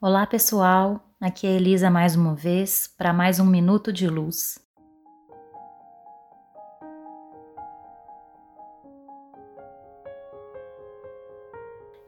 Olá pessoal, aqui é Elisa mais uma vez para mais um Minuto de Luz.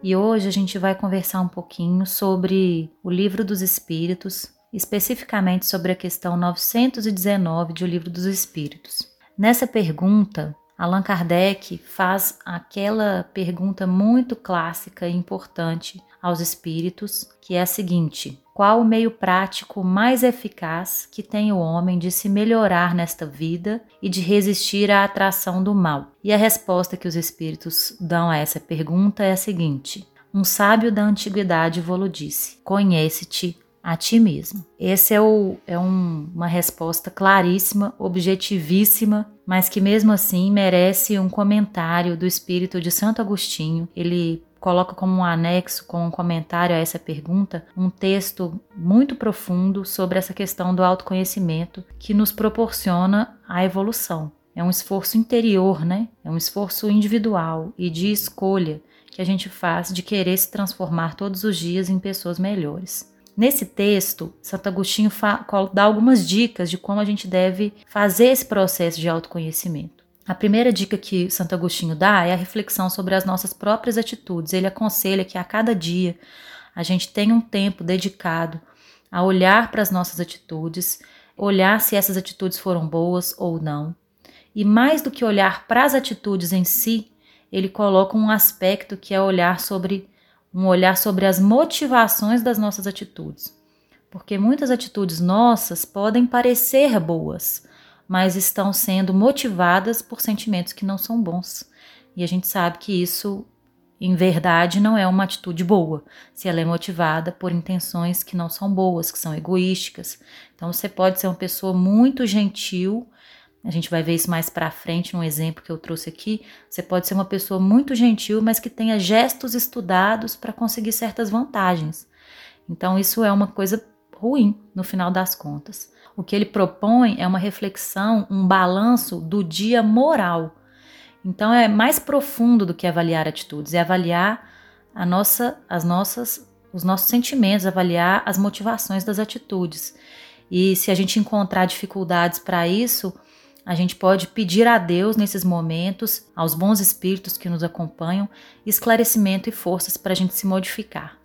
E hoje a gente vai conversar um pouquinho sobre o Livro dos Espíritos, especificamente sobre a questão 919 de O Livro dos Espíritos. Nessa pergunta, Allan Kardec faz aquela pergunta muito clássica e importante aos espíritos, que é a seguinte: qual o meio prático mais eficaz que tem o homem de se melhorar nesta vida e de resistir à atração do mal? E a resposta que os espíritos dão a essa pergunta é a seguinte: um sábio da antiguidade vou disse: Conhece-te a ti mesmo. Essa é, o, é um, uma resposta claríssima, objetivíssima, mas que mesmo assim merece um comentário do espírito de Santo Agostinho. Ele coloca como um anexo, com um comentário a essa pergunta, um texto muito profundo sobre essa questão do autoconhecimento que nos proporciona a evolução. É um esforço interior, né? É um esforço individual e de escolha que a gente faz de querer se transformar todos os dias em pessoas melhores. Nesse texto, Santo Agostinho dá algumas dicas de como a gente deve fazer esse processo de autoconhecimento. A primeira dica que Santo Agostinho dá é a reflexão sobre as nossas próprias atitudes. Ele aconselha que a cada dia a gente tenha um tempo dedicado a olhar para as nossas atitudes, olhar se essas atitudes foram boas ou não. E mais do que olhar para as atitudes em si, ele coloca um aspecto que é olhar sobre um olhar sobre as motivações das nossas atitudes. Porque muitas atitudes nossas podem parecer boas, mas estão sendo motivadas por sentimentos que não são bons. E a gente sabe que isso, em verdade, não é uma atitude boa, se ela é motivada por intenções que não são boas, que são egoísticas. Então você pode ser uma pessoa muito gentil, a gente vai ver isso mais para frente num exemplo que eu trouxe aqui. Você pode ser uma pessoa muito gentil, mas que tenha gestos estudados para conseguir certas vantagens. Então isso é uma coisa ruim no final das contas. O que ele propõe é uma reflexão, um balanço do dia moral. Então é mais profundo do que avaliar atitudes, é avaliar a nossa, as nossas, os nossos sentimentos, avaliar as motivações das atitudes. E se a gente encontrar dificuldades para isso, a gente pode pedir a Deus nesses momentos, aos bons espíritos que nos acompanham, esclarecimento e forças para a gente se modificar.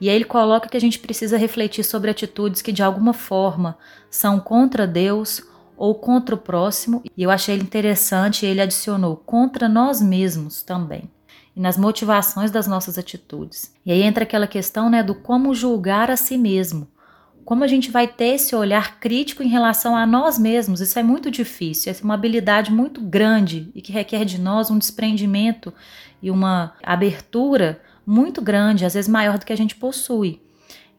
E aí ele coloca que a gente precisa refletir sobre atitudes que de alguma forma são contra Deus ou contra o próximo, e eu achei ele interessante, ele adicionou contra nós mesmos também. E nas motivações das nossas atitudes. E aí entra aquela questão, né, do como julgar a si mesmo como a gente vai ter esse olhar crítico em relação a nós mesmos? Isso é muito difícil, é uma habilidade muito grande e que requer de nós um desprendimento e uma abertura muito grande, às vezes maior do que a gente possui.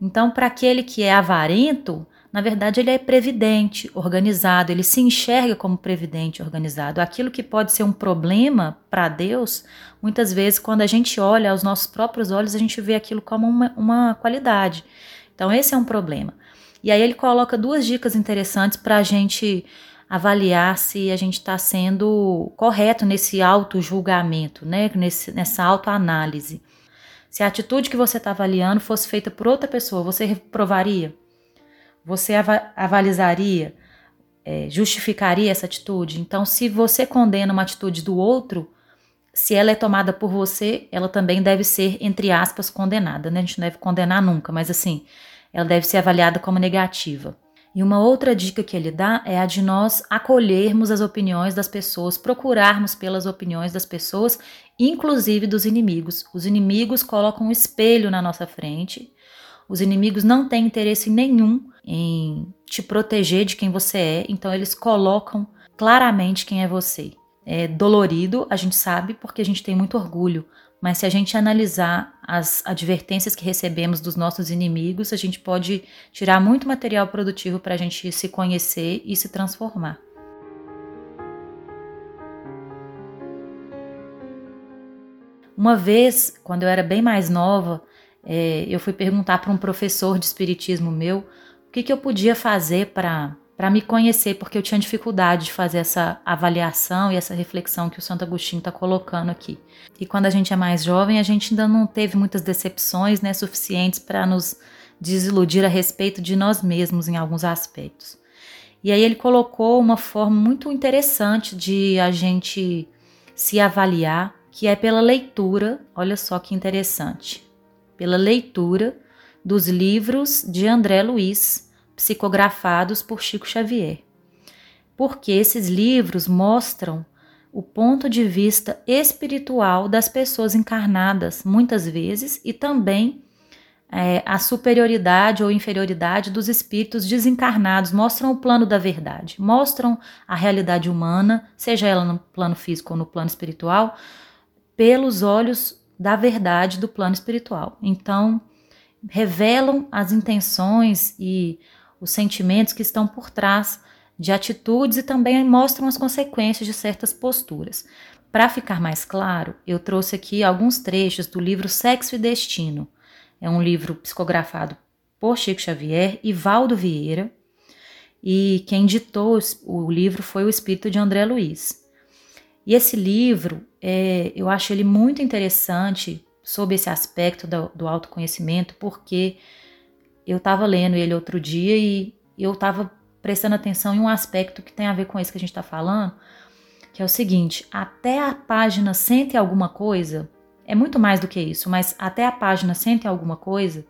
Então, para aquele que é avarento, na verdade, ele é previdente, organizado, ele se enxerga como previdente, organizado. Aquilo que pode ser um problema para Deus, muitas vezes, quando a gente olha aos nossos próprios olhos, a gente vê aquilo como uma, uma qualidade. Então, esse é um problema. E aí ele coloca duas dicas interessantes para a gente avaliar se a gente está sendo correto nesse auto-julgamento, né? Nesse, nessa autoanálise. Se a atitude que você está avaliando fosse feita por outra pessoa, você reprovaria? Você avalizaria? É, justificaria essa atitude? Então, se você condena uma atitude do outro, se ela é tomada por você, ela também deve ser, entre aspas, condenada, né? A gente não deve condenar nunca, mas assim, ela deve ser avaliada como negativa. E uma outra dica que ele dá é a de nós acolhermos as opiniões das pessoas, procurarmos pelas opiniões das pessoas, inclusive dos inimigos. Os inimigos colocam um espelho na nossa frente. Os inimigos não têm interesse nenhum em te proteger de quem você é, então eles colocam claramente quem é você é dolorido, a gente sabe, porque a gente tem muito orgulho. Mas se a gente analisar as advertências que recebemos dos nossos inimigos, a gente pode tirar muito material produtivo para a gente se conhecer e se transformar. Uma vez, quando eu era bem mais nova, é, eu fui perguntar para um professor de espiritismo meu o que, que eu podia fazer para para me conhecer, porque eu tinha dificuldade de fazer essa avaliação e essa reflexão que o Santo Agostinho está colocando aqui. E quando a gente é mais jovem, a gente ainda não teve muitas decepções né, suficientes para nos desiludir a respeito de nós mesmos em alguns aspectos. E aí ele colocou uma forma muito interessante de a gente se avaliar, que é pela leitura, olha só que interessante, pela leitura dos livros de André Luiz, psicografados por Chico Xavier. Porque esses livros mostram o ponto de vista espiritual das pessoas encarnadas, muitas vezes, e também é, a superioridade ou inferioridade dos espíritos desencarnados, mostram o plano da verdade, mostram a realidade humana, seja ela no plano físico ou no plano espiritual, pelos olhos da verdade do plano espiritual. Então, revelam as intenções e os sentimentos que estão por trás de atitudes e também mostram as consequências de certas posturas. Para ficar mais claro, eu trouxe aqui alguns trechos do livro Sexo e Destino. É um livro psicografado por Chico Xavier e Valdo Vieira, e quem ditou o livro foi o espírito de André Luiz. E esse livro, é, eu acho ele muito interessante sob esse aspecto do, do autoconhecimento, porque eu estava lendo ele outro dia e eu estava prestando atenção em um aspecto que tem a ver com isso que a gente está falando, que é o seguinte: até a página sente alguma coisa, é muito mais do que isso, mas até a página sente alguma coisa,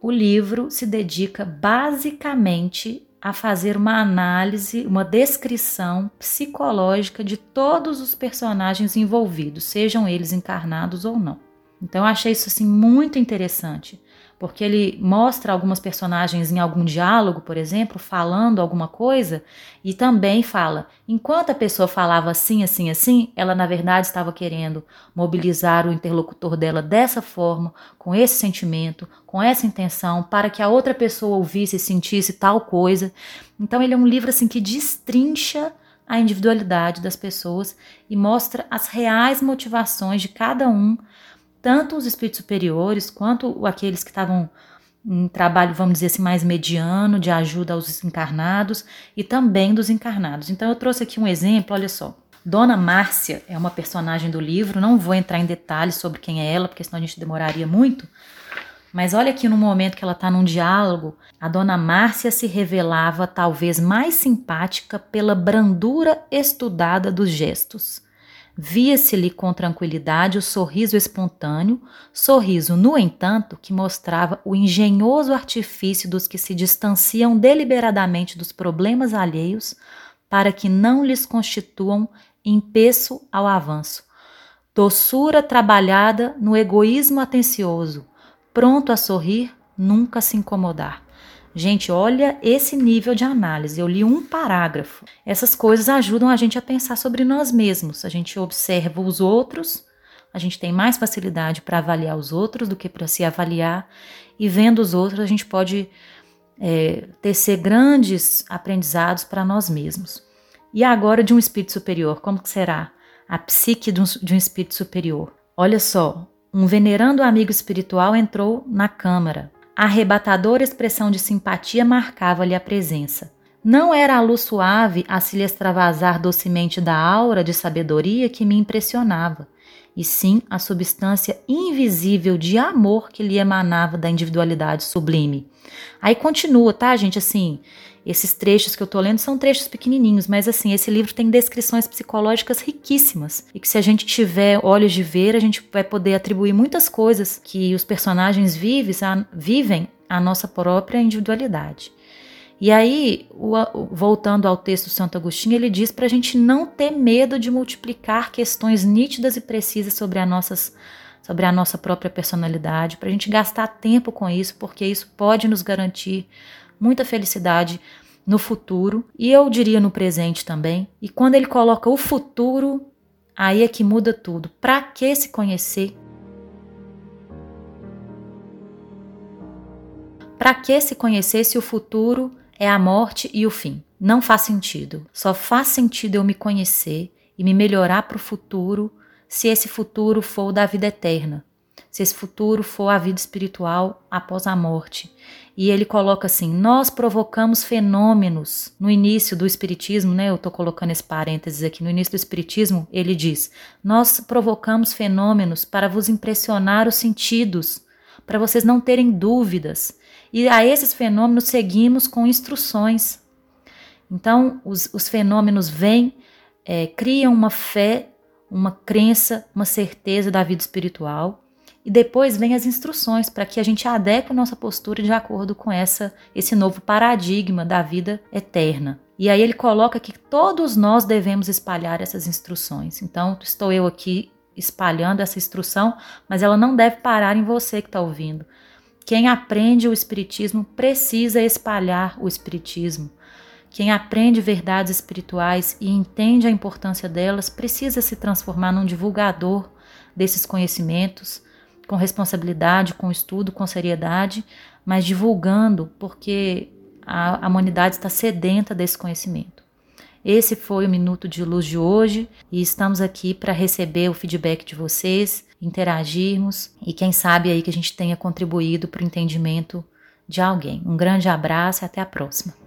o livro se dedica basicamente a fazer uma análise, uma descrição psicológica de todos os personagens envolvidos, sejam eles encarnados ou não. Então eu achei isso assim muito interessante, porque ele mostra algumas personagens em algum diálogo, por exemplo, falando alguma coisa, e também fala, enquanto a pessoa falava assim, assim, assim, ela na verdade estava querendo mobilizar o interlocutor dela dessa forma, com esse sentimento, com essa intenção, para que a outra pessoa ouvisse e sentisse tal coisa. Então ele é um livro assim que destrincha a individualidade das pessoas e mostra as reais motivações de cada um tanto os espíritos superiores quanto aqueles que estavam em trabalho, vamos dizer assim, mais mediano, de ajuda aos encarnados e também dos encarnados. Então eu trouxe aqui um exemplo, olha só. Dona Márcia é uma personagem do livro, não vou entrar em detalhes sobre quem é ela, porque senão a gente demoraria muito. Mas olha aqui no momento que ela está num diálogo, a dona Márcia se revelava talvez mais simpática pela brandura estudada dos gestos. Via-se-lhe com tranquilidade o sorriso espontâneo, sorriso, no entanto, que mostrava o engenhoso artifício dos que se distanciam deliberadamente dos problemas alheios para que não lhes constituam empeço ao avanço. Doçura trabalhada no egoísmo atencioso, pronto a sorrir, nunca se incomodar. Gente, olha esse nível de análise. Eu li um parágrafo. Essas coisas ajudam a gente a pensar sobre nós mesmos. A gente observa os outros, a gente tem mais facilidade para avaliar os outros do que para se avaliar. E vendo os outros, a gente pode é, tecer grandes aprendizados para nós mesmos. E agora de um espírito superior, como que será a psique de um, de um espírito superior? Olha só, um venerando amigo espiritual entrou na câmara. A arrebatadora expressão de simpatia marcava-lhe a presença. Não era a luz suave a se lhe extravasar docemente da aura de sabedoria que me impressionava, e sim a substância invisível de amor que lhe emanava da individualidade sublime. Aí continua, tá, gente? Assim, esses trechos que eu tô lendo são trechos pequenininhos, mas assim, esse livro tem descrições psicológicas riquíssimas e que se a gente tiver olhos de ver, a gente vai poder atribuir muitas coisas que os personagens a, vivem à nossa própria individualidade. E aí, voltando ao texto do Santo Agostinho, ele diz para a gente não ter medo de multiplicar questões nítidas e precisas sobre, as nossas, sobre a nossa própria personalidade, para a gente gastar tempo com isso, porque isso pode nos garantir muita felicidade no futuro e eu diria no presente também. E quando ele coloca o futuro, aí é que muda tudo. Para que se conhecer? Para que se conhecer se o futuro é a morte e o fim? Não faz sentido. Só faz sentido eu me conhecer e me melhorar para o futuro se esse futuro for o da vida eterna, se esse futuro for a vida espiritual após a morte. E ele coloca assim: nós provocamos fenômenos. No início do Espiritismo, né? Eu estou colocando esse parênteses aqui. No início do Espiritismo, ele diz: nós provocamos fenômenos para vos impressionar os sentidos, para vocês não terem dúvidas. E a esses fenômenos seguimos com instruções. Então, os, os fenômenos vêm, é, criam uma fé, uma crença, uma certeza da vida espiritual. E depois vem as instruções para que a gente adeque a nossa postura de acordo com essa esse novo paradigma da vida eterna. E aí ele coloca que todos nós devemos espalhar essas instruções. Então, estou eu aqui espalhando essa instrução, mas ela não deve parar em você que está ouvindo. Quem aprende o Espiritismo precisa espalhar o Espiritismo. Quem aprende verdades espirituais e entende a importância delas precisa se transformar num divulgador desses conhecimentos, com responsabilidade, com estudo, com seriedade, mas divulgando, porque a, humanidade está sedenta desse conhecimento. Esse foi o Minuto de Luz de hoje e estamos aqui para receber o feedback de vocês, interagirmos e quem sabe aí que a gente tenha contribuído para o entendimento de alguém. Um grande abraço e até a próxima.